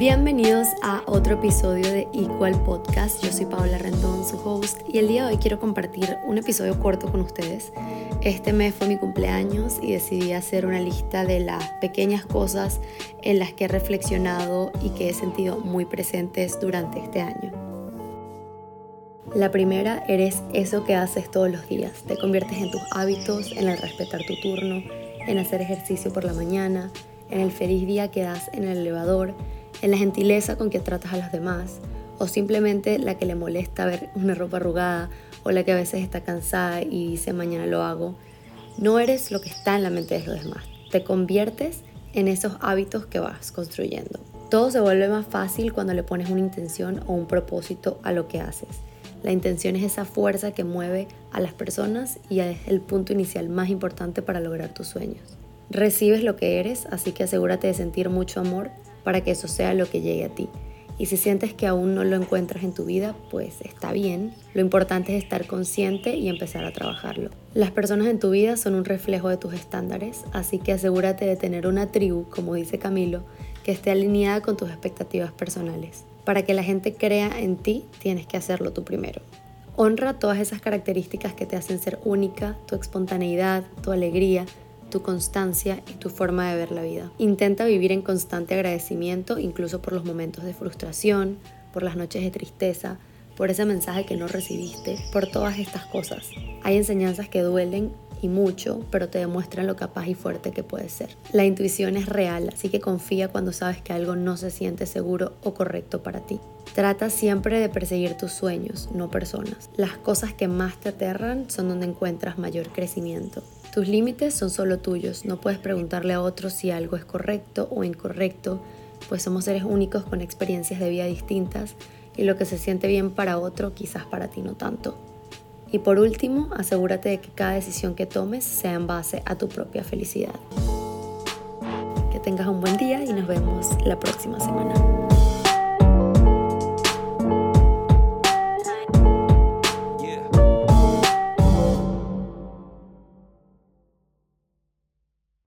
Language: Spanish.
Bienvenidos a otro episodio de Equal Podcast. Yo soy Paola Rendón, su host, y el día de hoy quiero compartir un episodio corto con ustedes. Este mes fue mi cumpleaños y decidí hacer una lista de las pequeñas cosas en las que he reflexionado y que he sentido muy presentes durante este año. La primera, eres eso que haces todos los días. Te conviertes en tus hábitos, en el respetar tu turno, en hacer ejercicio por la mañana, en el feliz día que das en el elevador, en la gentileza con que tratas a los demás, o simplemente la que le molesta ver una ropa arrugada, o la que a veces está cansada y dice mañana lo hago. No eres lo que está en la mente de los demás, te conviertes en esos hábitos que vas construyendo. Todo se vuelve más fácil cuando le pones una intención o un propósito a lo que haces. La intención es esa fuerza que mueve a las personas y es el punto inicial más importante para lograr tus sueños. Recibes lo que eres, así que asegúrate de sentir mucho amor para que eso sea lo que llegue a ti. Y si sientes que aún no lo encuentras en tu vida, pues está bien. Lo importante es estar consciente y empezar a trabajarlo. Las personas en tu vida son un reflejo de tus estándares, así que asegúrate de tener una tribu, como dice Camilo, que esté alineada con tus expectativas personales. Para que la gente crea en ti, tienes que hacerlo tú primero. Honra todas esas características que te hacen ser única, tu espontaneidad, tu alegría, tu constancia y tu forma de ver la vida. Intenta vivir en constante agradecimiento, incluso por los momentos de frustración, por las noches de tristeza, por ese mensaje que no recibiste, por todas estas cosas. Hay enseñanzas que duelen y mucho, pero te demuestran lo capaz y fuerte que puedes ser. La intuición es real, así que confía cuando sabes que algo no se siente seguro o correcto para ti. Trata siempre de perseguir tus sueños, no personas. Las cosas que más te aterran son donde encuentras mayor crecimiento. Tus límites son solo tuyos, no puedes preguntarle a otros si algo es correcto o incorrecto, pues somos seres únicos con experiencias de vida distintas y lo que se siente bien para otro quizás para ti no tanto. Y por último, asegúrate de que cada decisión que tomes sea en base a tu propia felicidad. Que tengas un buen día y nos vemos la próxima semana.